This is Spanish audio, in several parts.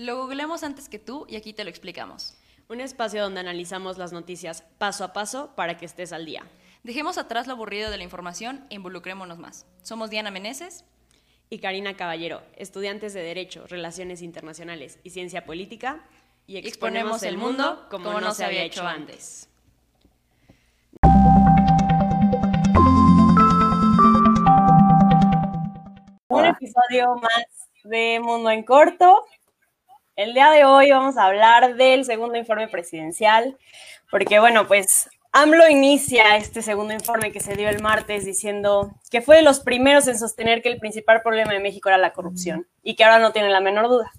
Lo googleamos antes que tú y aquí te lo explicamos. Un espacio donde analizamos las noticias paso a paso para que estés al día. Dejemos atrás lo aburrido de la información e involucrémonos más. Somos Diana Meneses y Karina Caballero, estudiantes de Derecho, Relaciones Internacionales y Ciencia Política, y exponemos el mundo como, no se había hecho antes. Un episodio más de Mundo en Corto. El día de hoy vamos a hablar del segundo informe presidencial, porque bueno, pues AMLO inicia este segundo informe que se dio el martes diciendo que fue de los primeros en sostener que el principal problema de México era la corrupción y que ahora no tiene la menor duda.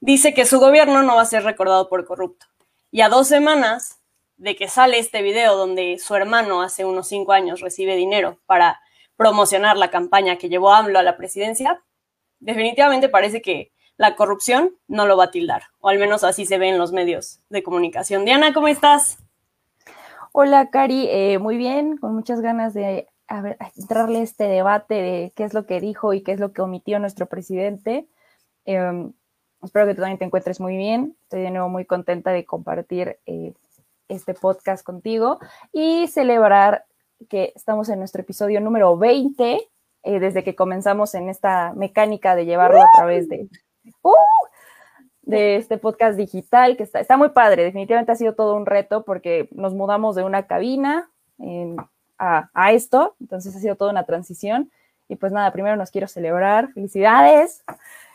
Dice que su gobierno no va a ser recordado por corrupto. Y a dos semanas de que sale este video donde su hermano hace unos cinco años recibe dinero para promocionar la campaña que llevó AMLO a la presidencia, definitivamente parece que la corrupción no lo va a tildar, o al menos así se ve en los medios de comunicación. Diana, ¿cómo estás? Hola, Cari, eh, muy bien, con muchas ganas de a entrarle a este debate de qué es lo que dijo y qué es lo que omitió nuestro presidente. Em, espero que tú también te encuentres muy bien. Estoy de nuevo muy contenta de compartir eh, este podcast contigo y celebrar que estamos en nuestro episodio número 20, eh, desde que comenzamos en esta mecánica de llevarlo a través de, ¡uh! de este podcast digital, que está, está muy padre, definitivamente ha sido todo un reto porque nos mudamos de una cabina a, a, esto, entonces ha sido toda una transición. Y pues nada, primero nos quiero celebrar, felicidades.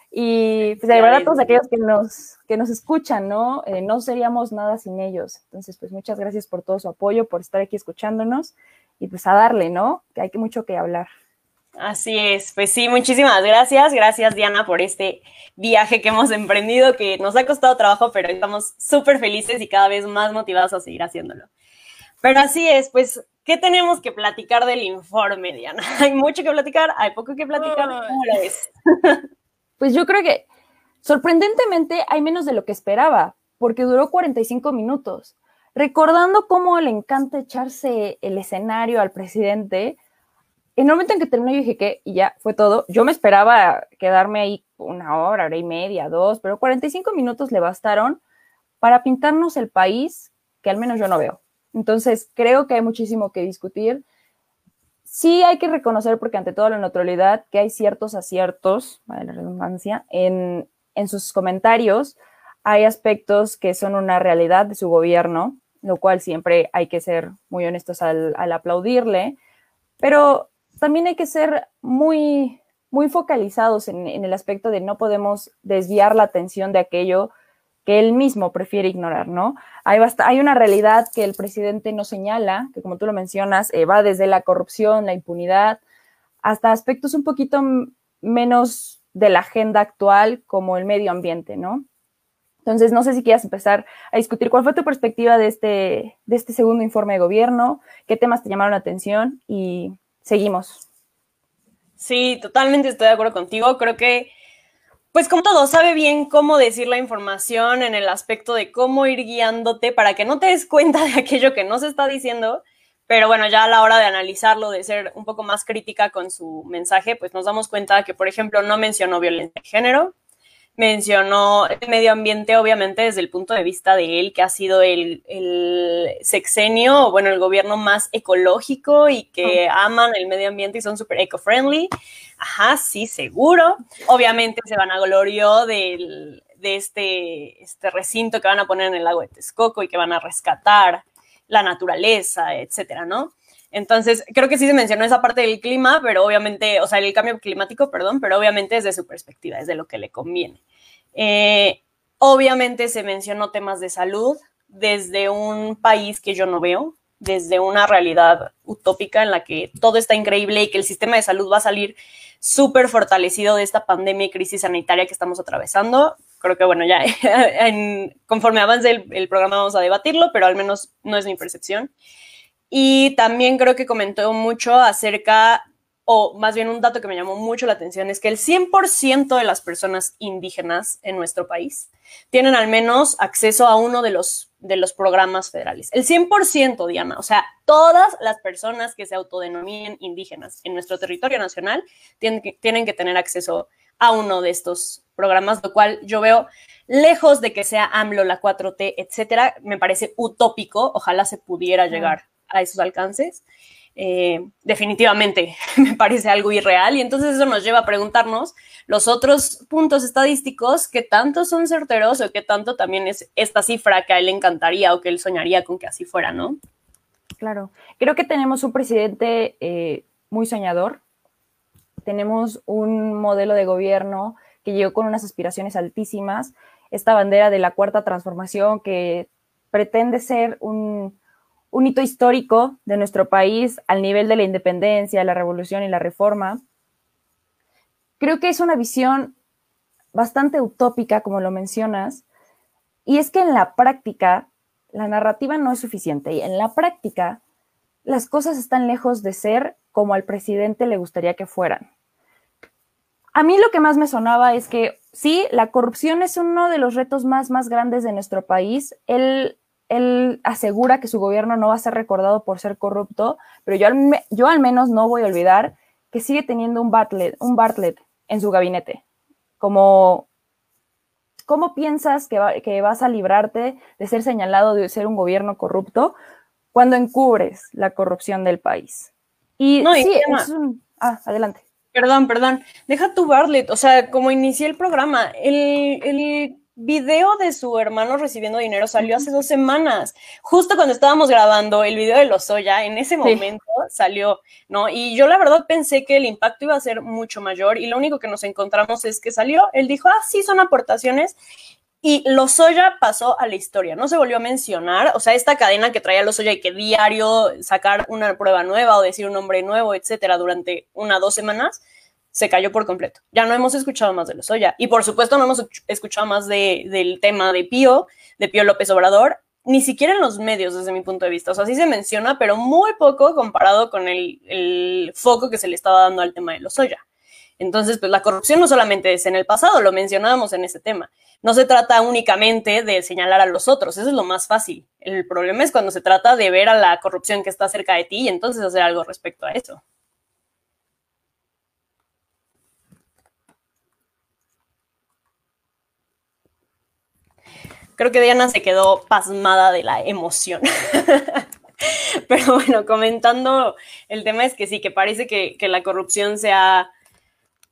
Y pues celebrar a todos aquellos que nos, que nos escuchan, ¿no? Eh, no seríamos nada sin ellos. Entonces, pues muchas gracias por todo su apoyo, por estar aquí escuchándonos y pues a darle, ¿no? Que hay mucho que hablar. Así es, pues sí, muchísimas gracias. Gracias Diana por este viaje que hemos emprendido, que nos ha costado trabajo, pero estamos súper felices y cada vez más motivados a seguir haciéndolo. Pero así es, pues, ¿qué tenemos que platicar del informe, Diana? Hay mucho que platicar, hay poco que platicar. ¿Cómo lo ves? Pues yo creo que sorprendentemente hay menos de lo que esperaba, porque duró 45 minutos. Recordando cómo le encanta echarse el escenario al presidente, en el momento en que terminó, yo dije que, y ya fue todo. Yo me esperaba quedarme ahí una hora, hora y media, dos, pero 45 minutos le bastaron para pintarnos el país que al menos yo no veo. Entonces, creo que hay muchísimo que discutir. Sí hay que reconocer, porque ante toda la neutralidad, que hay ciertos aciertos, vale la redundancia, en, en sus comentarios. Hay aspectos que son una realidad de su gobierno, lo cual siempre hay que ser muy honestos al, al aplaudirle. Pero también hay que ser muy, muy focalizados en, el aspecto de no podemos desviar la atención de aquello que él mismo prefiere ignorar, ¿no? Hay, hay una realidad que el presidente no señala, que como tú lo mencionas, eh, va desde la corrupción, la impunidad, hasta aspectos un poquito menos de la agenda actual, como el medio ambiente, ¿no? Entonces, no sé si quieras empezar a discutir cuál fue tu perspectiva de este, de este segundo informe de gobierno, qué temas te llamaron la atención y seguimos. Sí, totalmente estoy de acuerdo contigo. Creo que, pues como todo, sabe bien cómo decir la información en el aspecto de cómo ir guiándote para que no te des cuenta de aquello que no se está diciendo. Pero bueno, ya a la hora de analizarlo, de ser un poco más crítica con su mensaje, pues nos damos cuenta que, por ejemplo, no mencionó violencia de género, mencionó el medio ambiente, obviamente, desde el punto de vista de él, que ha sido el, el sexenio, bueno, el gobierno más ecológico y que aman el medio ambiente y son súper eco-friendly. Ajá, sí, seguro. Obviamente se van a glorio del, de este, este recinto que van a poner en el lago de Texcoco y que van a rescatar la naturaleza, etcétera, ¿no? Entonces, creo que sí se mencionó esa parte del clima, pero obviamente, o sea, el cambio climático, perdón, pero obviamente desde su perspectiva, desde lo que le conviene. Eh, obviamente se mencionó temas de salud desde un país que yo no veo, desde una realidad utópica en la que todo está increíble y que el sistema de salud va a salir súper fortalecido de esta pandemia y crisis sanitaria que estamos atravesando. Creo que, bueno, ya conforme avance el, el programa vamos a debatirlo, pero al menos no es mi percepción. Y también creo que comentó mucho acerca, o más bien un dato que me llamó mucho la atención, es que el 100% de las personas indígenas en nuestro país tienen al menos acceso a uno de los, de los programas federales. El 100%, Diana, o sea, todas las personas que se autodenominen indígenas en nuestro territorio nacional tienen que, tienen que tener acceso a uno de estos programas, lo cual yo veo lejos de que sea AMLO, la 4T, etcétera, me parece utópico. Ojalá se pudiera llegar a esos alcances. Eh, definitivamente me parece algo irreal y entonces eso nos lleva a preguntarnos los otros puntos estadísticos, qué tanto son certeros o qué tanto también es esta cifra que a él le encantaría o que él soñaría con que así fuera, ¿no? Claro, creo que tenemos un presidente eh, muy soñador, tenemos un modelo de gobierno que llegó con unas aspiraciones altísimas, esta bandera de la cuarta transformación que pretende ser un, un hito histórico de nuestro país al nivel de la independencia, la revolución y la reforma. Creo que es una visión bastante utópica, como lo mencionas, y es que en la práctica la narrativa no es suficiente y en la práctica las cosas están lejos de ser como al presidente le gustaría que fueran. A mí lo que más me sonaba es que sí, la corrupción es uno de los retos más, más grandes de nuestro país. Él él asegura que su gobierno no va a ser recordado por ser corrupto, pero yo al, yo al menos no voy a olvidar que sigue teniendo un Bartlett, un Bartlett en su gabinete. Como, ¿Cómo piensas que, que vas a librarte de ser señalado de ser un gobierno corrupto cuando encubres la corrupción del país? Y sí, es un... Ah, adelante. Perdón, perdón. Deja tu Bartlett. O sea, como inicié el programa, el, el video de su hermano recibiendo dinero salió hace dos semanas, justo cuando estábamos grabando el video de Lozoya, en ese momento salió, ¿no? Y yo la verdad pensé que el impacto iba a ser mucho mayor y lo único que nos encontramos es que salió, él dijo, ah, sí, son aportaciones. Y Lozoya pasó a la historia, no se volvió a mencionar, o sea, esta cadena que traía Lozoya y que diario sacar una prueba nueva o decir un nombre nuevo, etcétera, durante una dos semanas, se cayó por completo. Ya no hemos escuchado más de Lozoya. Y por supuesto no hemos escuchado más del tema de Pío, de Pío López Obrador, ni siquiera en los medios desde mi punto de vista. O sea, sí se menciona, pero muy poco comparado con el, foco que se le estaba dando al tema de Lozoya. Entonces, pues la corrupción no solamente es en el pasado, lo mencionábamos en ese tema. No se trata únicamente de señalar a los otros, eso es lo más fácil. El problema es cuando se trata de ver a la corrupción que está cerca de ti y entonces hacer algo respecto a eso. Creo que Diana se quedó pasmada de la emoción. Pero bueno, comentando el tema es que sí, que parece que, la corrupción se ha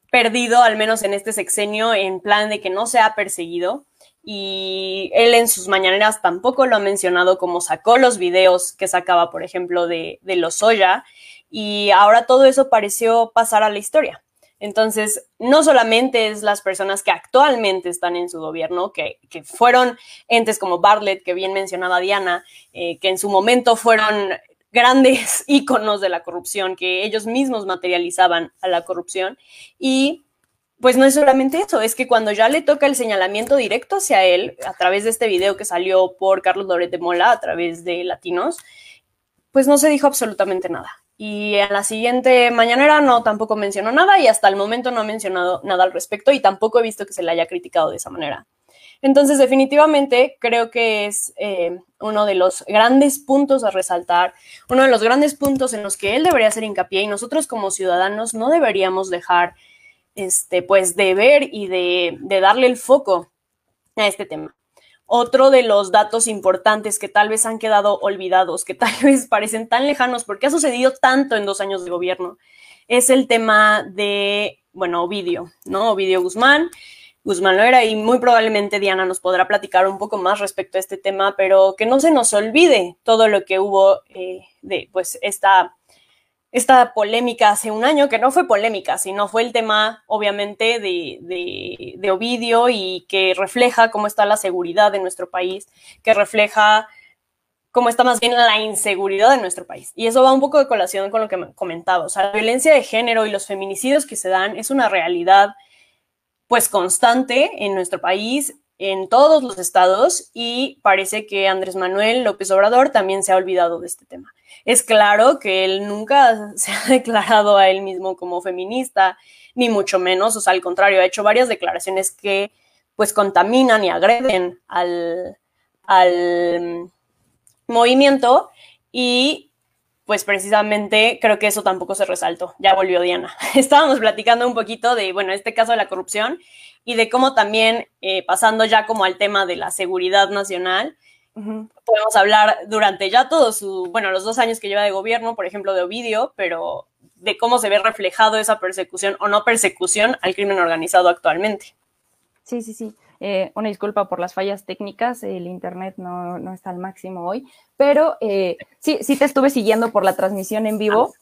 perdido, al menos en este sexenio, en plan de que no se ha perseguido. Y él en sus mañaneras tampoco lo ha mencionado como sacó los videos que sacaba, por ejemplo, de, de los Soya. Y ahora todo eso pareció pasar a la historia. Entonces, no solamente es las personas que actualmente están en su gobierno, que, fueron entes como Bartlett, que bien mencionaba Diana, eh, que en su momento fueron grandes íconos de la corrupción, que ellos mismos materializaban a la corrupción. Y pues no es solamente eso, es que cuando ya le toca el señalamiento directo hacia él, a través de este video que salió por Carlos Loret de Mola, a través de Latinos, pues no se dijo absolutamente nada. Y en la siguiente mañanera no tampoco mencionó nada y hasta el momento no ha mencionado nada al respecto y tampoco he visto que se le haya criticado de esa manera. Entonces, definitivamente creo que es eh, uno de los grandes puntos a resaltar, uno de los grandes puntos en los que él debería hacer hincapié y nosotros como ciudadanos no deberíamos dejar este, pues, de ver y de, de darle el foco a este tema. Otro de los datos importantes que tal vez han quedado olvidados, que tal vez parecen tan lejanos porque ha sucedido tanto en dos años de gobierno, es el tema de, bueno, Ovidio, ¿no? Ovidio Guzmán. Guzmán lo era y muy probablemente Diana nos podrá platicar un poco más respecto a este tema, pero que no se nos olvide todo lo que hubo eh, de, pues, esta esta polémica hace un año, que no fue polémica, sino fue el tema, obviamente, de, Ovidio y que refleja cómo está la seguridad de nuestro país, que refleja cómo está más bien la inseguridad de nuestro país. Y eso va un poco de colación con lo que comentaba. O sea, la violencia de género y los feminicidios que se dan es una realidad, pues, constante en nuestro país, en todos los estados, y parece que Andrés Manuel López Obrador también se ha olvidado de este tema. Es claro que él nunca se ha declarado a él mismo como feminista, ni mucho menos, o sea, al contrario, ha hecho varias declaraciones que pues contaminan y agreden al, al movimiento y pues precisamente creo que eso tampoco se resaltó. Ya volvió Diana. Estábamos platicando un poquito de, bueno, este caso de la corrupción y de cómo también, eh, pasando ya como al tema de la seguridad nacional, podemos hablar durante ya todos su, bueno, los dos años que lleva de gobierno, por ejemplo, de Ovidio, pero de cómo se ve reflejado esa persecución o no persecución al crimen organizado actualmente. Sí, sí, sí. Eh, una disculpa por las fallas técnicas, el internet no, no está al máximo hoy, pero eh, sí, sí te estuve siguiendo por la transmisión en vivo,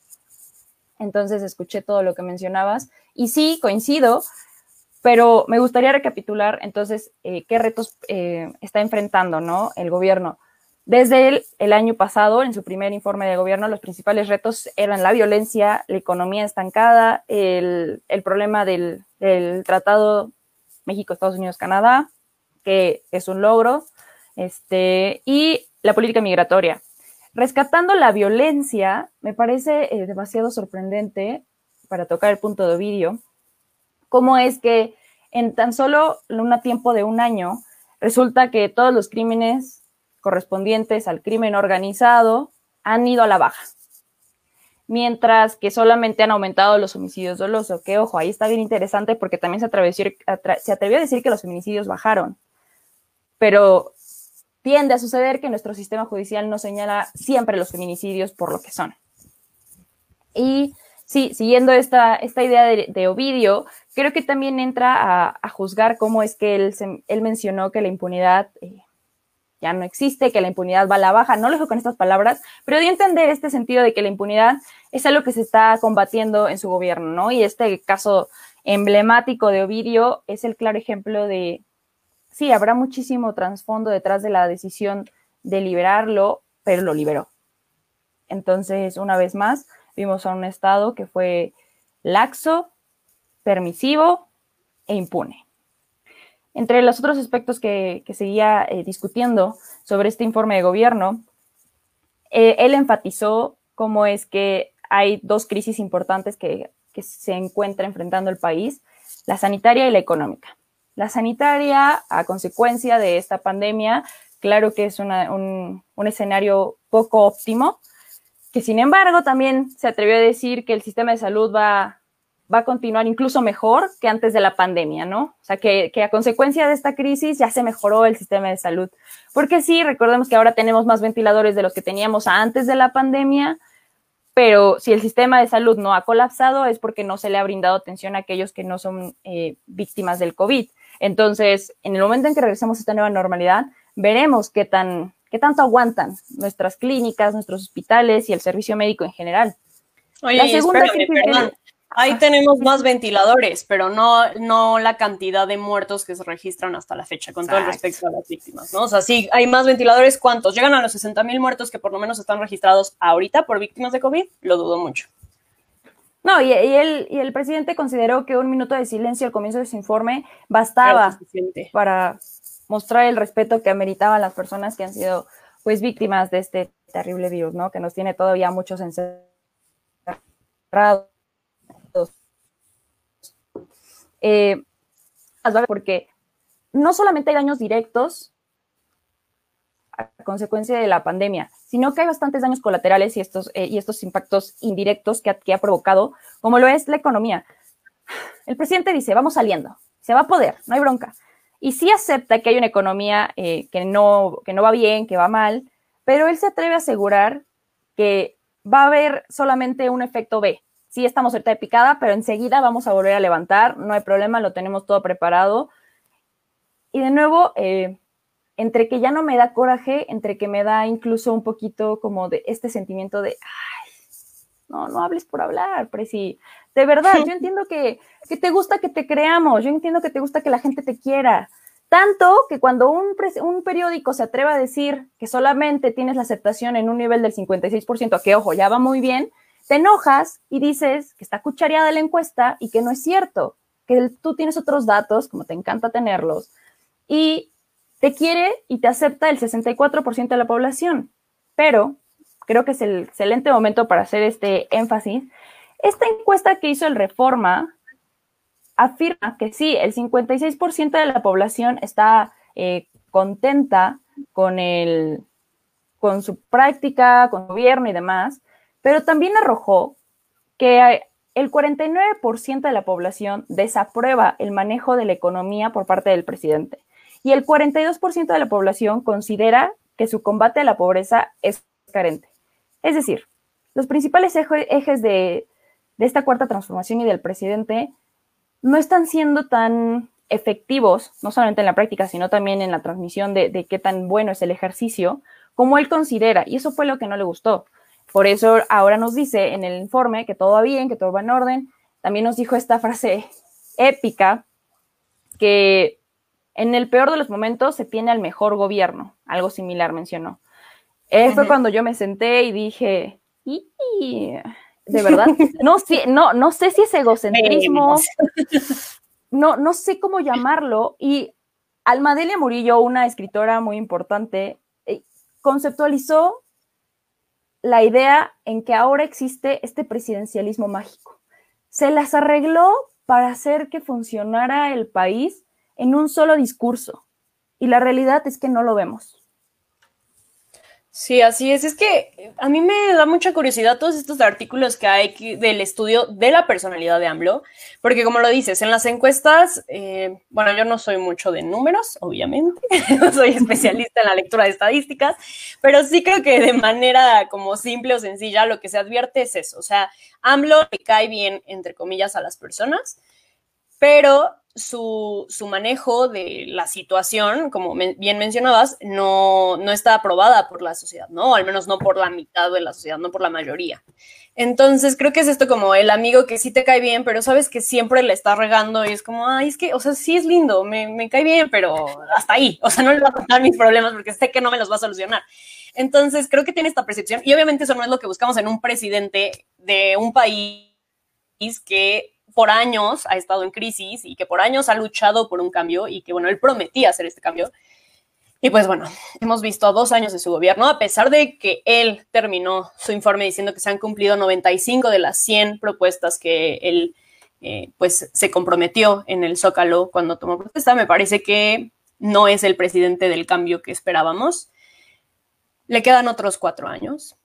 entonces escuché todo lo que mencionabas y sí, coincido, pero me gustaría recapitular entonces eh, qué retos está enfrentando ¿no? el gobierno. Desde el, el, año pasado, en su primer informe de gobierno, los principales retos eran la violencia, la economía estancada, el, el problema del, del, Tratado México, Estados Unidos, Canadá, que es un logro, este, y la política migratoria. Rescatando la violencia, me parece eh, demasiado sorprendente, para tocar el punto de Ovidio, cómo es que en tan solo un tiempo de un año resulta que todos los crímenes correspondientes al crimen organizado han ido a la baja mientras que solamente han aumentado los homicidios dolosos. Que ojo, ahí está bien interesante porque también se atrevió, a decir que los feminicidios bajaron, pero tiende a suceder que nuestro sistema judicial no señala siempre los feminicidios por lo que son. Y sí, siguiendo esta, esta idea de, Ovidio, creo que también entra a, juzgar cómo es que él, él mencionó que la impunidad eh, ya no existe, que la impunidad va a la baja. No lo dijo con estas palabras, pero dio a entender este sentido de que la impunidad es algo que se está combatiendo en su gobierno, ¿no? Y este caso emblemático de Ovidio es el claro ejemplo de, sí, habrá muchísimo trasfondo detrás de la decisión de liberarlo, pero lo liberó. Entonces, una vez más, vimos a un Estado que fue laxo, permisivo e impune. Entre los otros aspectos que, seguía eh, discutiendo sobre este informe de gobierno, eh, él enfatizó cómo es que hay dos crisis importantes que, se encuentra enfrentando el país, la sanitaria y la económica. La sanitaria, a consecuencia de esta pandemia, claro que es un, un escenario poco óptimo, que sin embargo también se atrevió a decir que el sistema de salud va va a continuar incluso mejor que antes de la pandemia, ¿no? O sea, que, a consecuencia de esta crisis ya se mejoró el sistema de salud. Porque sí, recordemos que ahora tenemos más ventiladores de los que teníamos antes de la pandemia, pero si el sistema de salud no ha colapsado es porque no se le ha brindado atención a aquellos que no son eh, víctimas del COVID. Entonces, en el momento en que regresemos a esta nueva normalidad, veremos qué, tan, qué tanto aguantan nuestras clínicas, nuestros hospitales y el servicio médico en general. Oye, la segunda crisis, Ahí tenemos más ventiladores, pero no, no la cantidad de muertos que se registran hasta la fecha, con todo el respecto a las víctimas, ¿no? O sea, sí, hay más ventiladores, ¿cuántos? ¿Llegan a los 60 mil muertos que por lo menos están registrados ahorita por víctimas de COVID? Lo dudo mucho. No, y, el, y el presidente consideró que un minuto de silencio al comienzo de su informe bastaba para mostrar el respeto que ameritaban las personas que han sido, pues, víctimas de este terrible virus, ¿no? Que nos tiene todavía muchos encerrados eh, porque no solamente hay daños directos a consecuencia de la pandemia, sino que hay bastantes daños colaterales y estos, eh, y estos impactos indirectos que ha, provocado, como lo es la economía. El presidente dice, vamos saliendo, se va a poder, no hay bronca. Y sí acepta que hay una economía eh, que, no, que no va bien, que va mal, pero él se atreve a asegurar que va a haber solamente un efecto B, sí estamos ahorita de picada, pero enseguida vamos a volver a levantar, no hay problema, lo tenemos todo preparado. Y de nuevo, eh, entre que ya no me da coraje, entre que me da incluso un poquito como de este sentimiento de, no, no hables por hablar, Presi. De verdad, yo entiendo que, que te gusta que te creamos, yo entiendo que te gusta que la gente te quiera. Tanto que cuando un, un, periódico se atreva a decir que solamente tienes la aceptación en un nivel del 56%, que ojo, ya va muy bien, te enojas y dices que está cuchareada la encuesta y que no es cierto, que tú tienes otros datos, como te encanta tenerlos, y te quiere y te acepta el 64% de la población. Pero creo que es el excelente momento para hacer este énfasis. Esta encuesta que hizo el Reforma afirma que sí, el 56% de la población está eh, contenta con, el, con su práctica, con su gobierno y demás, pero también arrojó que el 49% de la población desaprueba el manejo de la economía por parte del presidente y el 42% de la población considera que su combate a la pobreza es carente. Es decir, los principales ejes de, esta cuarta transformación y del presidente no están siendo tan efectivos, no solamente en la práctica, sino también en la transmisión de, de, qué tan bueno es el ejercicio, como él considera. Y eso fue lo que no le gustó. Por eso ahora nos dice en el informe que todo va bien, que todo va en orden. También nos dijo esta frase épica que en el peor de los momentos se tiene al mejor gobierno. Algo similar mencionó. Eh, fue cuando yo me senté y dije, de verdad, no, no, no sé si es egocentrismo, no, no sé cómo llamarlo. Y Almadelia Murillo, una escritora muy importante, eh, conceptualizó la idea en que ahora existe este presidencialismo mágico. Se las arregló para hacer que funcionara el país en un solo discurso. Y la realidad es que no lo vemos. Sí, así es. Es que a mí me da mucha curiosidad todos estos artículos que hay del estudio de la personalidad de AMLO, porque como lo dices, en las encuestas, eh, bueno, yo no soy mucho de números, obviamente, no soy especialista en la lectura de estadísticas, pero sí creo que de manera como simple o sencilla lo que se advierte es eso, o sea, AMLO le cae bien, entre comillas, a las personas, pero su, manejo de la situación, como bien mencionabas, no, no está aprobada por la sociedad, ¿no? al menos no por la mitad de la sociedad, no por la mayoría. Entonces, creo que es esto como el amigo que sí te cae bien, pero sabes que siempre le está regando y es como, ay, es que, o sea, sí es lindo, me, me cae bien, pero hasta ahí. O sea, no le va a contar mis problemas porque sé que no me los va a solucionar. Entonces, creo que tiene esta percepción y obviamente eso no es lo que buscamos en un presidente de un país que por años ha estado en crisis y que por años ha luchado por un cambio y que, bueno, él prometía hacer este cambio. Y pues bueno, hemos visto dos años de su gobierno, a pesar de que él terminó su informe diciendo que se han cumplido 95 de las 100 propuestas que él eh, pues se comprometió en el Zócalo cuando tomó protesta, me parece que no es el presidente del cambio que esperábamos. Le quedan otros cuatro años,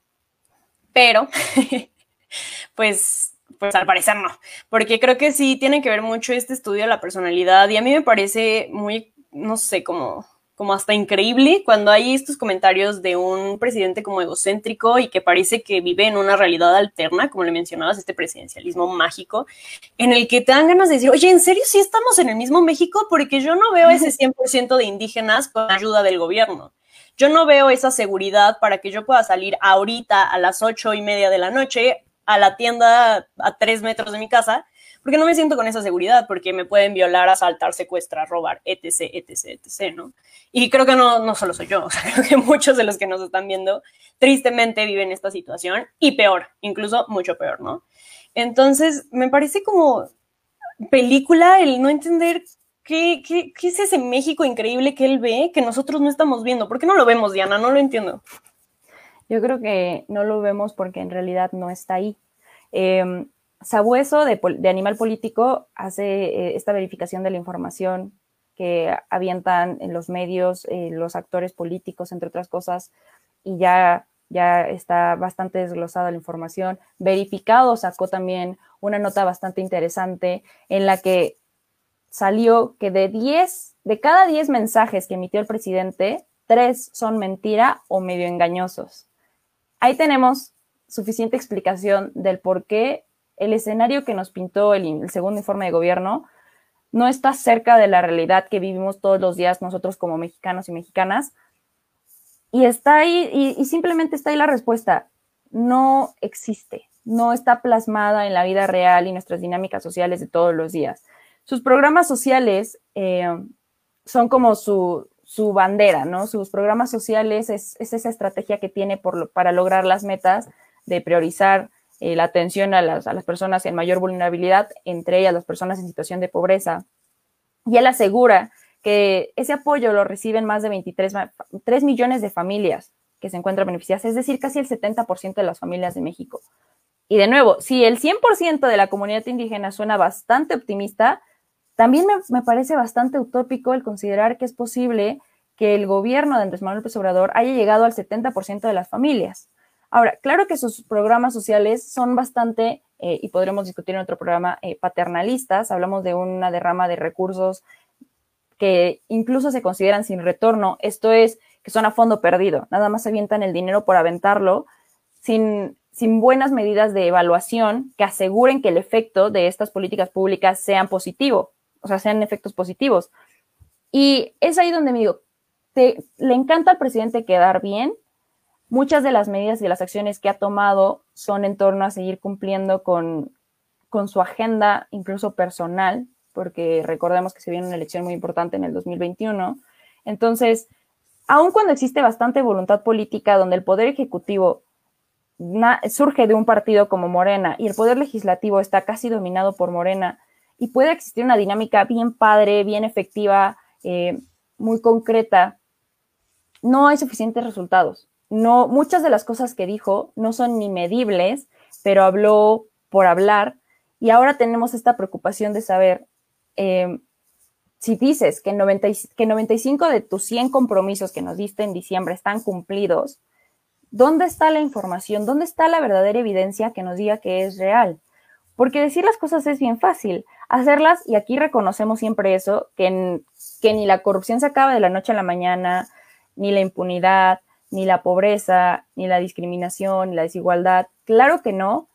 pero pues pues al parecer no, porque creo que sí tiene que ver mucho este estudio de la personalidad y a mí me parece muy, no sé, como, como hasta increíble cuando hay estos comentarios de un presidente como egocéntrico y que parece que vive en una realidad alterna, como le mencionabas, este presidencialismo mágico, en el que te dan ganas de decir, oye, ¿en serio sí estamos en el mismo México? Porque yo no veo ese 100% de indígenas con ayuda del gobierno. Yo no veo esa seguridad para que yo pueda salir ahorita a las ocho y media de la noche a la tienda a tres metros de mi casa, porque no me siento con esa seguridad, porque me pueden violar, asaltar, secuestrar, robar, etc., etc., etc., ¿no? Y creo que no, no solo soy yo, creo que muchos de los que nos están viendo tristemente viven esta situación y peor, incluso mucho peor, ¿no? Entonces, me parece como película el no entender qué, qué, qué es ese México increíble que él ve que nosotros no estamos viendo. ¿Por qué no lo vemos, Diana? No lo entiendo. Yo creo que no lo vemos porque en realidad no está ahí. Eh, Sabueso de, Animal Político hace eh, esta verificación de la información que avientan en los medios, eh, los actores políticos, entre otras cosas, y ya, ya está bastante desglosada la información. Verificado sacó también una nota bastante interesante en la que salió que de 10, de cada 10 mensajes que emitió el presidente, tres son mentira o medio engañosos ahí tenemos suficiente explicación del por qué el escenario que nos pintó el, segundo informe de gobierno no está cerca de la realidad que vivimos todos los días nosotros como mexicanos y mexicanas. Y está ahí, y, simplemente está ahí la respuesta. No existe, no está plasmada en la vida real y nuestras dinámicas sociales de todos los días. Sus programas sociales eh, son como su, su bandera, ¿no? Sus programas sociales es, esa estrategia que tiene para lograr las metas de priorizar eh, la atención a las, a las personas en mayor vulnerabilidad, entre ellas las personas en situación de pobreza. Y él asegura que ese apoyo lo reciben más de 23 3 millones de familias que se encuentran beneficiadas, es decir, casi el 70% de las familias de México. Y de nuevo, si el 100% de la comunidad indígena suena bastante optimista, también me, parece bastante utópico el considerar que es posible que el gobierno de Andrés Manuel López Obrador haya llegado al 70% de las familias. Ahora, claro que sus programas sociales son bastante, eh, y podremos discutir en otro programa, eh, paternalistas. Hablamos de una derrama de recursos que incluso se consideran sin retorno. Esto es que son a fondo perdido. Nada más avientan el dinero por aventarlo sin, sin buenas medidas de evaluación que aseguren que el efecto de estas políticas públicas sean positivo, o sea, sean efectos positivos. Y es ahí donde me digo, te, le encanta al presidente quedar bien. Muchas de las medidas y las acciones que ha tomado son en torno a seguir cumpliendo con, con su agenda, incluso personal, porque recordemos que se viene una elección muy importante en el 2021. Entonces, aun cuando existe bastante voluntad política donde el poder ejecutivo surge de un partido como Morena y el poder legislativo está casi dominado por Morena y puede existir una dinámica bien padre, bien efectiva, eh, muy concreta, no hay suficientes resultados. No, muchas de las cosas que dijo no son ni medibles, pero habló por hablar y ahora tenemos esta preocupación de saber eh, si dices que, 90, que 95 de tus 100 compromisos que nos diste en diciembre están cumplidos, ¿dónde está la información? ¿Dónde está la verdadera evidencia que nos diga que es real? Porque decir las cosas es bien fácil, hacerlas, y aquí reconocemos siempre eso, que, que ni la corrupción se acaba de la noche a la mañana, ni la impunidad, ni la pobreza, ni la discriminación, ni la desigualdad. Claro que no,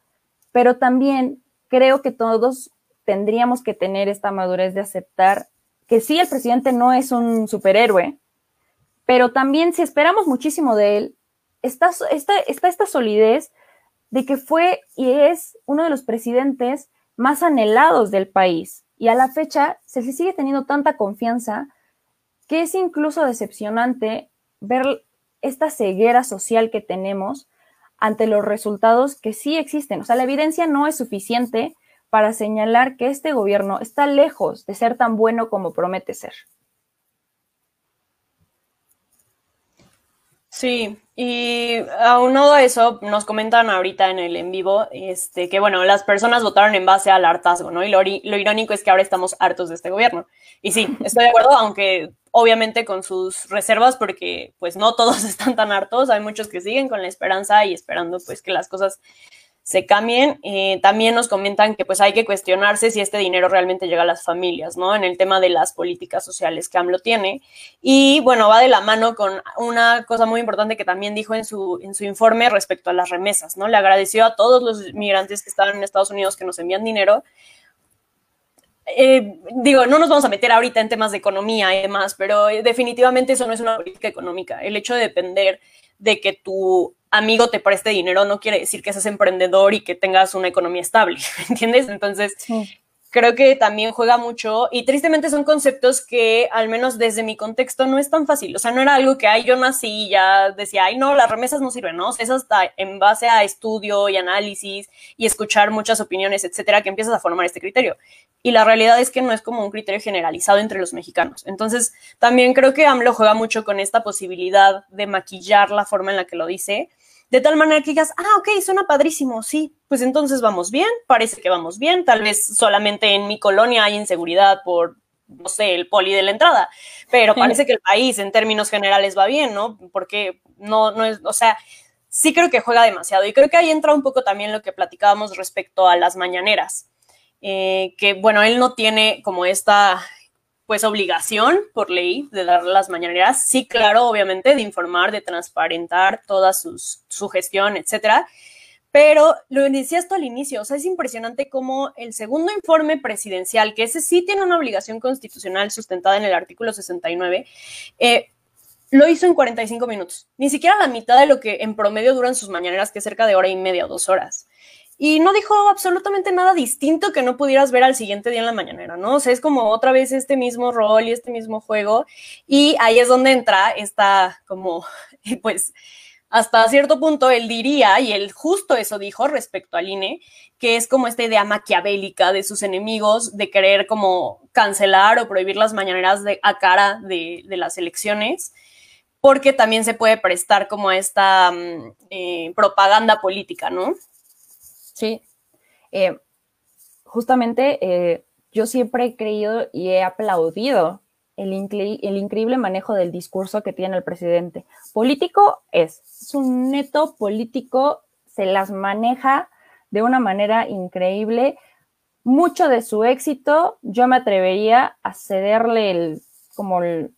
pero también creo que todos tendríamos que tener esta madurez de aceptar que sí, el presidente no es un superhéroe, pero también si esperamos muchísimo de él, está, está, está esta solidez de que fue y es uno de los presidentes más anhelados del país. Y a la fecha se le sigue teniendo tanta confianza que es incluso decepcionante ver esta ceguera social que tenemos ante los resultados que sí existen. O sea, la evidencia no es suficiente para señalar que este gobierno está lejos de ser tan bueno como promete ser. Sí, y aunado a eso, nos comentan ahorita en el en vivo este, que, bueno, las personas votaron en base al hartazgo, ¿no? Y lo, lo, irónico es que ahora estamos hartos de este gobierno. Y sí, estoy de acuerdo, aunque obviamente con sus reservas, porque pues no todos están tan hartos, hay muchos que siguen con la esperanza y esperando pues que las cosas se cambien. Eh, también nos comentan que pues hay que cuestionarse si este dinero realmente llega a las familias, ¿no? En el tema de las políticas sociales que AMLO tiene. Y bueno, va de la mano con una cosa muy importante que también dijo en su, en su informe respecto a las remesas, ¿no? Le agradeció a todos los migrantes que estaban en Estados Unidos que nos envían dinero. Eh, digo, no nos vamos a meter ahorita en temas de economía y demás, pero definitivamente eso no es una política económica. El hecho de depender de que tu amigo te preste dinero no quiere decir que seas emprendedor y que tengas una economía estable, ¿entiendes? Entonces, creo que también juega mucho y tristemente son conceptos que al menos desde mi contexto no es tan fácil, o sea, no era algo que, ay, yo nací y ya decía, ay, no, las remesas no sirven, ¿no? Es hasta en base a estudio y análisis y escuchar muchas opiniones, etcétera, que empiezas a formar este criterio. Y la realidad es que no es como un criterio generalizado entre los mexicanos. Entonces, también creo que AMLO juega mucho con esta posibilidad de maquillar la forma en la que lo dice de tal manera que digas, ah, ok, suena padrísimo, sí, pues entonces vamos bien, parece que vamos bien, tal vez solamente en mi colonia hay inseguridad por, no sé, el poli de la entrada, pero parece que el país en términos generales va bien, ¿no? Porque no, no es, o sea, sí creo que juega demasiado y creo que ahí entra un poco también lo que platicábamos respecto a las mañaneras. Eh, que bueno, él no tiene como esta pues obligación por ley de dar las mañaneras, sí, claro, obviamente, de informar, de transparentar toda su gestión, etcétera. Pero lo decía esto al inicio, o sea, es impresionante cómo el segundo informe presidencial, que ese sí tiene una obligación constitucional sustentada en el artículo 69, eh, lo hizo en 45 minutos. Ni siquiera la mitad de lo que en promedio duran sus mañaneras, que es cerca de hora y media o dos horas y no dijo absolutamente nada distinto que no pudieras ver al siguiente día en la mañanera, ¿no? O sea, es como otra vez este mismo rol y este mismo juego y ahí es donde entra esta como, pues, hasta cierto punto él diría, y él justo eso dijo respecto al INE, que es como esta idea maquiavélica de sus enemigos de querer como cancelar o prohibir las mañaneras de, a cara de, las elecciones porque también se puede prestar como esta mm, eh, propaganda política, ¿no? Sí. justamente eh, yo siempre he creído y he aplaudido el, el, increíble manejo del discurso que tiene el presidente. Político es, es un neto político, se las maneja de una manera increíble. Mucho de su éxito, yo me atrevería a cederle el, como el,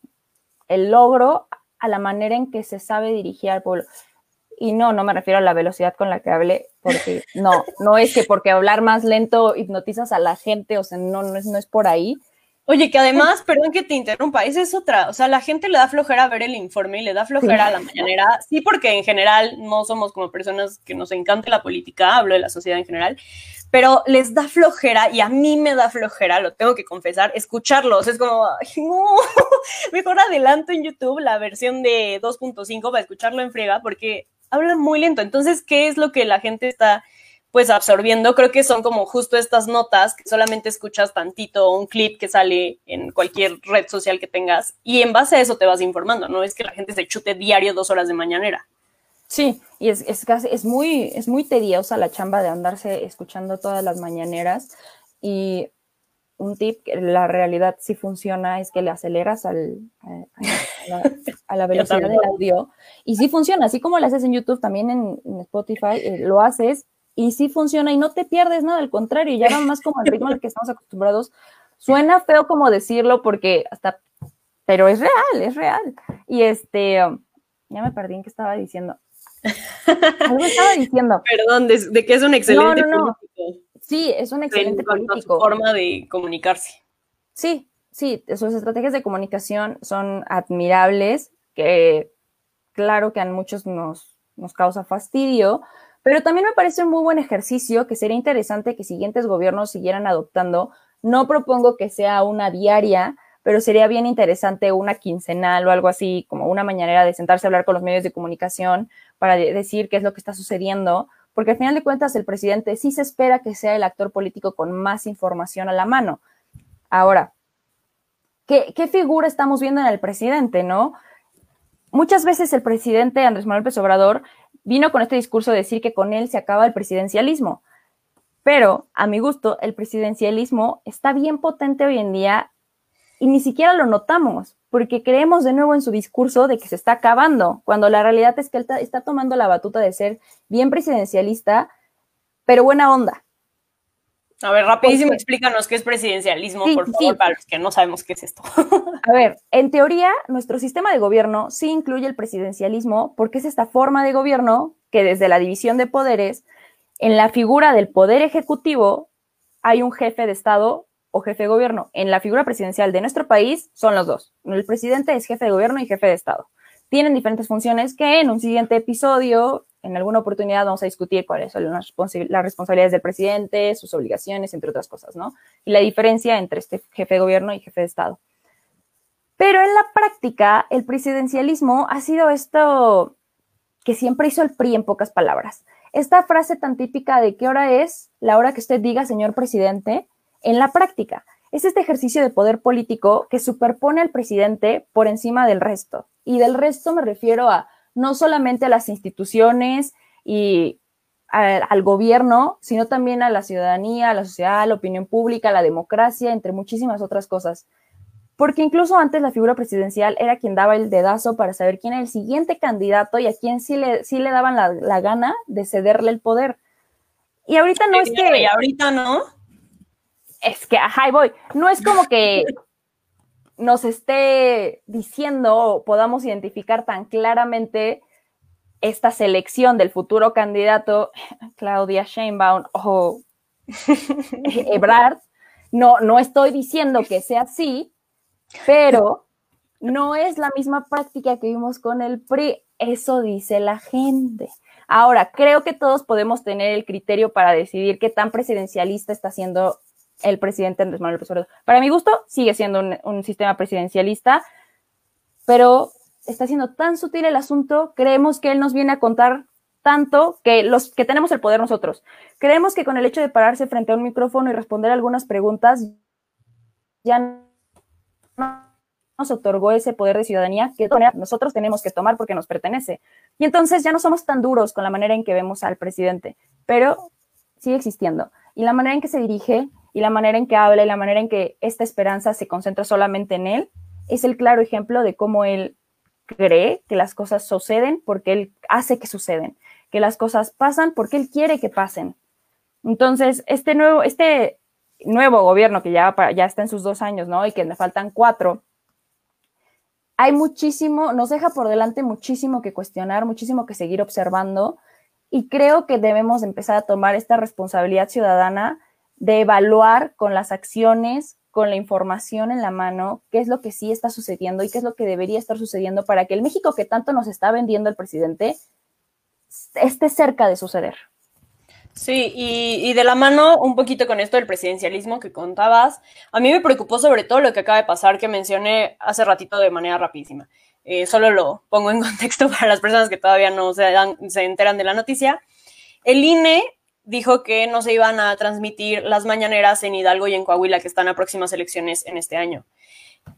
el logro a la manera en que se sabe dirigir al pueblo. Y no, no me refiero a la velocidad con la que hablé, porque no, no es que porque hablar más lento hipnotizas a la gente, o sea, no, no es, no es por ahí. Oye, que además, perdón que te interrumpa, esa es otra, o sea, la gente le da flojera ver el informe y le da flojera a la mañanera, sí, porque en general no somos como personas que nos encante la política, hablo de la sociedad en general, pero les da flojera y a mí me da flojera, lo tengo que confesar, escucharlos. Es como, ay, no, mejor adelanto en YouTube la versión de 2.5 para escucharlo en friega porque hablan muy lento. Entonces, ¿qué es lo que la gente está pues absorbiendo? Creo que son como justo estas notas que solamente escuchas tantito un clip que sale en cualquier red social que tengas y en base a eso te vas informando, no es que la gente se chute diario dos horas de mañanera. Sí, y es, es, casi, es, muy, es muy tediosa la chamba de andarse escuchando todas las mañaneras. Y un tip que la realidad sí funciona es que le aceleras al, a, la, velocidad del audio. Y sí funciona, así como lo haces en YouTube, también en, Spotify, eh, lo haces y sí funciona y no te pierdes nada, al contrario, ya va más como el ritmo al que estamos acostumbrados. Suena feo como decirlo porque hasta, pero es real, es real. Y este, ya me perdí en qué estaba diciendo. Algo estaba diciendo. Perdón, de, que es un excelente político. Sí, es un excelente político. forma de comunicarse. Sí, sí, sus estrategias de comunicación son admirables, que claro que a muchos nos, nos causa fastidio, pero también me parece un muy buen ejercicio que sería interesante que siguientes gobiernos siguieran adoptando. No propongo que sea una diaria, pero sería bien interesante una quincenal o algo así, como una mañanera de sentarse a hablar con los medios de comunicación para decir qué es lo que está sucediendo, porque al final de cuentas el presidente sí se espera que sea el actor político con más información a la mano. Ahora, ¿qué, figura estamos viendo en el presidente, no? Muchas veces el presidente Andrés Manuel López Obrador vino con este discurso de decir que con él se acaba el presidencialismo. Pero, a mi gusto, el presidencialismo está bien potente hoy en día y ni siquiera lo notamos porque creemos de nuevo en su discurso de que se está acabando, cuando la realidad es que él está tomando la batuta de ser bien presidencialista, pero buena onda. A ver, rapidísimo, explícanos qué es presidencialismo, por favor, para los que no sabemos qué es esto. A ver, en teoría, nuestro sistema de gobierno sí incluye el presidencialismo porque es esta forma de gobierno que desde la división de poderes, en la figura del poder ejecutivo, hay un jefe de Estado o jefe de gobierno. En la figura presidencial de nuestro país son los dos. El presidente es jefe de gobierno y jefe de Estado. Tienen diferentes funciones que en un siguiente episodio, en alguna oportunidad, vamos a discutir cuáles son las, responsabilidades del presidente, sus obligaciones, entre otras cosas, ¿no? Y la diferencia entre este jefe de gobierno y jefe de Estado. Pero en la práctica, el presidencialismo ha sido esto que siempre hizo el PRI en pocas palabras. Esta frase tan típica de qué hora es la hora que usted diga, señor presidente, en la práctica. Es este ejercicio de poder político que superpone al presidente por encima del resto. Y del resto me refiero a no solamente a las instituciones y al gobierno, sino también a la ciudadanía, a la sociedad, a la opinión pública, a la democracia, entre muchísimas otras cosas. Porque incluso antes la figura presidencial era quien daba el dedazo para saber quién era el siguiente candidato y a quién sí le, sí le daban la, la gana de cederle el poder. Y ahorita no es que... Y ahorita no es que, ajá, voy. No es como que nos esté diciendo o podamos identificar tan claramente esta selección del futuro candidato, Claudia Sheinbaum o Ebrard. No, no estoy diciendo que sea así, pero no es la misma práctica que vimos con el PRI. Eso dice la gente. Ahora, creo que todos podemos tener el criterio para decidir qué tan presidencialista está siendo el presidente Andrés Manuel López. Para mi gusto, sigue siendo un, sistema presidencialista, pero está siendo tan sutil el asunto, creemos que él nos viene a contar tanto que los que tenemos el poder nosotros. Creemos que con el hecho de pararse frente a un micrófono y responder algunas preguntas, ya nos otorgó ese poder de ciudadanía que nosotros tenemos que tomar porque nos pertenece. Y entonces ya no somos tan duros con la manera en que vemos al presidente, pero sigue existiendo. Y la manera en que se dirige y la manera en que habla y la manera en que esta esperanza se concentra solamente en él, es el claro ejemplo de cómo él cree que las cosas suceden porque él hace que suceden, que las cosas pasan porque él quiere que pasen. Entonces, este nuevo, este nuevo gobierno que ya, está en sus dos años, ¿no? Y que le faltan cuatro, hay muchísimo, nos deja por delante muchísimo que cuestionar, muchísimo que seguir observando y creo que debemos empezar a tomar esta responsabilidad ciudadana de evaluar con las acciones, con la información en la mano, qué es lo que sí está sucediendo y qué es lo que debería estar sucediendo para que el México que tanto nos está vendiendo el presidente esté cerca de suceder. Sí, y, de la mano un poquito con esto del presidencialismo que contabas, a mí me preocupó sobre todo lo que acaba de pasar, que mencioné hace ratito de manera rapidísima. Eh, solo lo pongo en contexto para las personas que todavía no se, se enteran de la noticia. El INE dijo que no se iban a transmitir las mañaneras en Hidalgo y en Coahuila, que están a próximas elecciones en este año.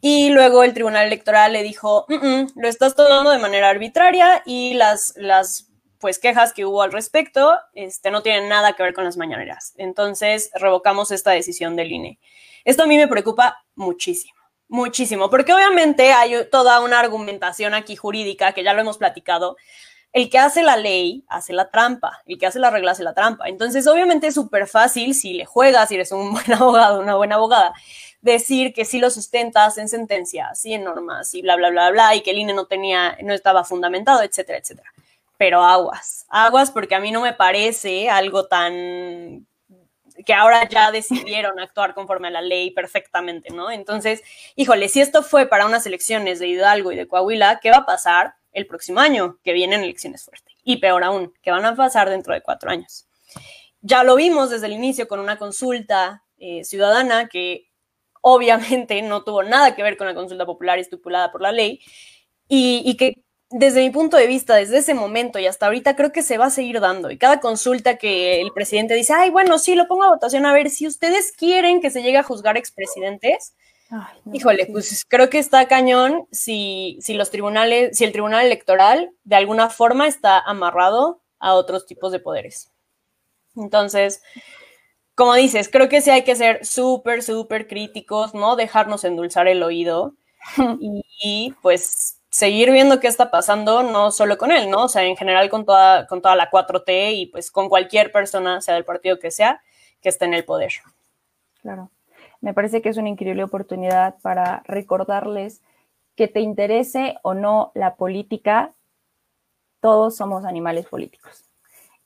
Y luego el Tribunal Electoral le dijo, mm, mm, lo estás tomando de manera arbitraria y las, las pues quejas que hubo al respecto este, no tienen nada que ver con las mañaneras. Entonces revocamos esta decisión del INE. Esto a mí me preocupa muchísimo, muchísimo, porque obviamente hay toda una argumentación aquí jurídica que ya lo hemos platicado. El que hace la ley hace la trampa, el que hace la regla hace la trampa. Entonces, obviamente es súper fácil si le juegas, si eres un buen abogado, una buena abogada, decir que sí lo sustentas en sentencias y en normas y bla, bla, bla, bla, y que el INE no tenía, no estaba fundamentado, etcétera, etcétera pero aguas, aguas porque a mí no me parece algo tan que ahora ya decidieron actuar conforme a la ley perfectamente, ¿no? Entonces, híjole, si esto fue para unas elecciones de Hidalgo y de Coahuila, ¿qué va a pasar el próximo año? Que vienen elecciones fuertes. Y peor aún, que van a pasar dentro de cuatro años. Ya lo vimos desde el inicio con una consulta eh, ciudadana que obviamente no tuvo nada que ver con la consulta popular estipulada por la ley y, y que desde mi punto de vista, desde ese momento y hasta ahorita, creo que se va a seguir dando. Y cada consulta que el presidente dice, ay, bueno, sí, lo pongo a votación, a ver, si ustedes quieren que se llegue a juzgar expresidentes, híjole, pues creo que está cañón si, si los tribunales, si el tribunal electoral de alguna forma está amarrado a otros tipos de poderes. Entonces, como dices, creo que sí hay que ser súper, súper críticos, ¿no? Dejarnos endulzar el oído y pues seguir viendo qué está pasando, no solo con él, ¿no? O sea, en general con toda, con toda la 4T y pues con cualquier persona, sea del partido que sea, que esté en el poder. Claro. Me parece que es una increíble oportunidad para recordarles que te interese o no la política, todos somos animales políticos.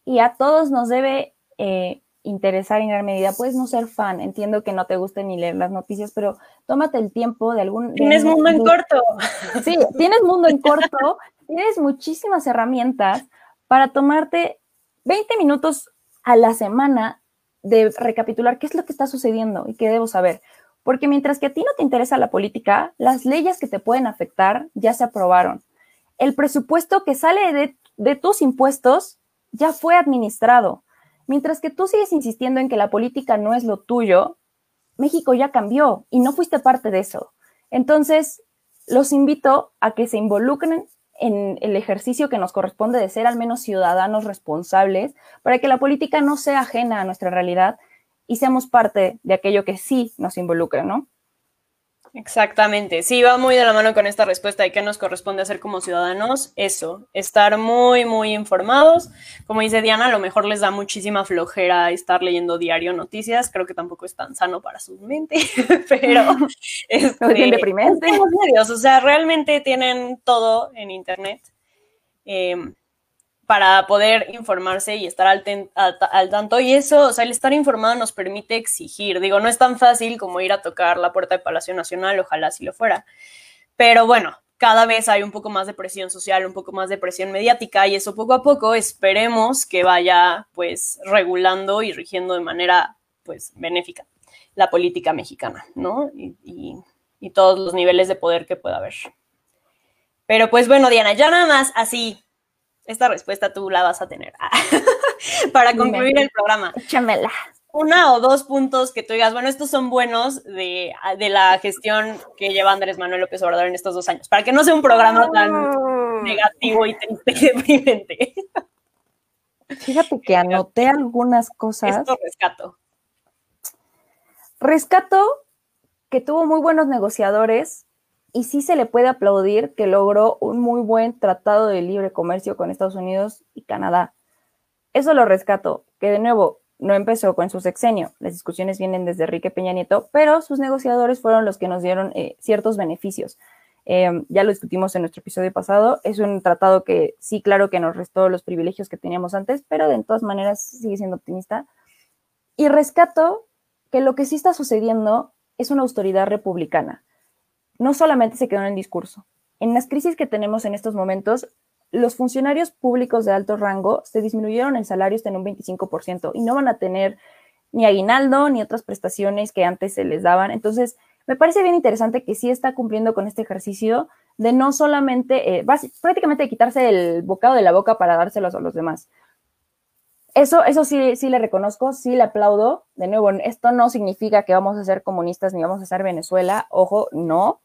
Y a todos nos debe eh, interesar en gran medida. Puedes no ser fan, entiendo que no te guste ni leer las noticias, pero tómate el tiempo de algún... Tienes mundo en corto. Sí, tienes mundo en corto, tienes muchísimas herramientas para tomarte 20 minutos a la semana de recapitular qué es lo que está sucediendo y qué debo saber. Porque mientras que a ti no te interesa la política, las leyes que te pueden afectar ya se aprobaron. El presupuesto que sale de, de tus impuestos ya fue administrado Mientras que tú sigues insistiendo en que la política no es lo tuyo, México ya cambió y no fuiste parte de eso. Entonces, los invito a que se involucren en el ejercicio que nos corresponde de ser al menos ciudadanos responsables para que la política no sea ajena a nuestra realidad y seamos parte de aquello que sí nos involucra, ¿no? Exactamente, sí, va muy de la mano con esta respuesta de qué nos corresponde hacer como ciudadanos. Eso, estar muy, muy informados. Como dice Diana, a lo mejor les da muchísima flojera estar leyendo diario noticias. Creo que tampoco es tan sano para su mente, pero es este, bien deprimente. Medios, o sea, realmente tienen todo en internet. Eh, para poder informarse y estar al, tanto. Y eso, o sea, el estar informado nos permite exigir. Digo, no es tan fácil como ir a tocar la puerta de Palacio Nacional, ojalá si lo fuera. Pero bueno, cada vez hay un poco más de presión social, un poco más de presión mediática y eso poco a poco esperemos que vaya pues regulando y rigiendo de manera pues benéfica la política mexicana, ¿no? Y, y todos los niveles de poder que pueda haber. Pero pues bueno, Diana, ya nada más así esta respuesta tú la vas a tener para concluir el programa. Échamela. Una o dos puntos que tú digas, bueno, estos son buenos de, la gestión que lleva Andrés Manuel López Obrador en estos dos años, para que no sea un programa tan ah. negativo y triste y deprimente. Fíjate que anoté algunas cosas. Esto rescato. Rescato que tuvo muy buenos negociadores, y sí se le puede aplaudir que logró un muy buen tratado de libre comercio con Estados Unidos y Canadá. Eso lo rescato, que de nuevo no empezó con su sexenio, las discusiones vienen desde Enrique Peña Nieto, pero sus negociadores fueron los que nos dieron eh, ciertos beneficios. Em, ya lo discutimos en nuestro episodio pasado, es un tratado que sí, claro que nos restó los privilegios que teníamos antes, pero de todas maneras sigue siendo optimista. Y rescato que lo que sí está sucediendo es una autoridad republicana. No solamente se quedó en el discurso. En las crisis que tenemos en estos momentos, los funcionarios públicos de alto rango se disminuyeron el salario hasta en un 25% y no van a tener ni aguinaldo ni otras prestaciones que antes se les daban. Entonces, me parece bien interesante que sí está cumpliendo con este ejercicio de no solamente, eh, prácticamente quitarse el bocado de la boca para dárselos a los demás. Eso, eso sí, sí le reconozco, sí le aplaudo. De nuevo, esto no significa que vamos a ser comunistas ni vamos a ser Venezuela, ojo, no.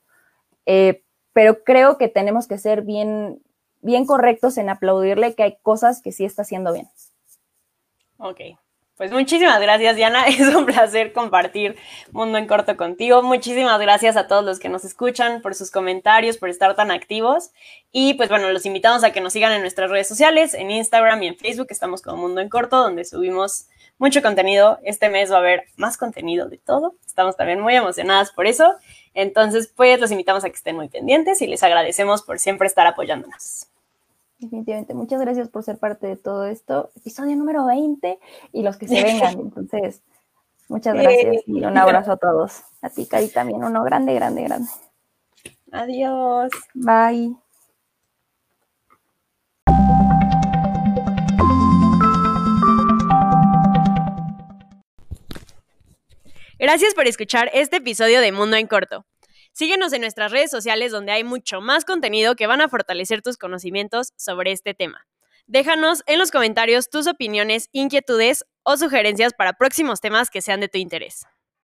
Eh, pero creo que tenemos que ser bien, bien correctos en aplaudirle que hay cosas que sí está haciendo bien. Ok, pues muchísimas gracias, Diana. Es un placer compartir Mundo en Corto contigo. Muchísimas gracias a todos los que nos escuchan por sus comentarios, por estar tan activos. Y pues bueno, los invitamos a que nos sigan en nuestras redes sociales, en Instagram y en Facebook. Estamos como Mundo en Corto, donde subimos mucho contenido. Este mes va a haber más contenido de todo. Estamos también muy emocionadas por eso. Entonces, pues los invitamos a que estén muy pendientes y les agradecemos por siempre estar apoyándonos. Definitivamente, muchas gracias por ser parte de todo esto. Episodio número 20 y los que se vengan. Entonces, muchas gracias y un abrazo a todos. A ti, Cari, también uno grande, grande, grande. Adiós. Bye. Gracias por escuchar este episodio de Mundo en Corto. Síguenos en nuestras redes sociales donde hay mucho más contenido que van a fortalecer tus conocimientos sobre este tema. Déjanos en los comentarios tus opiniones, inquietudes o sugerencias para próximos temas que sean de tu interés.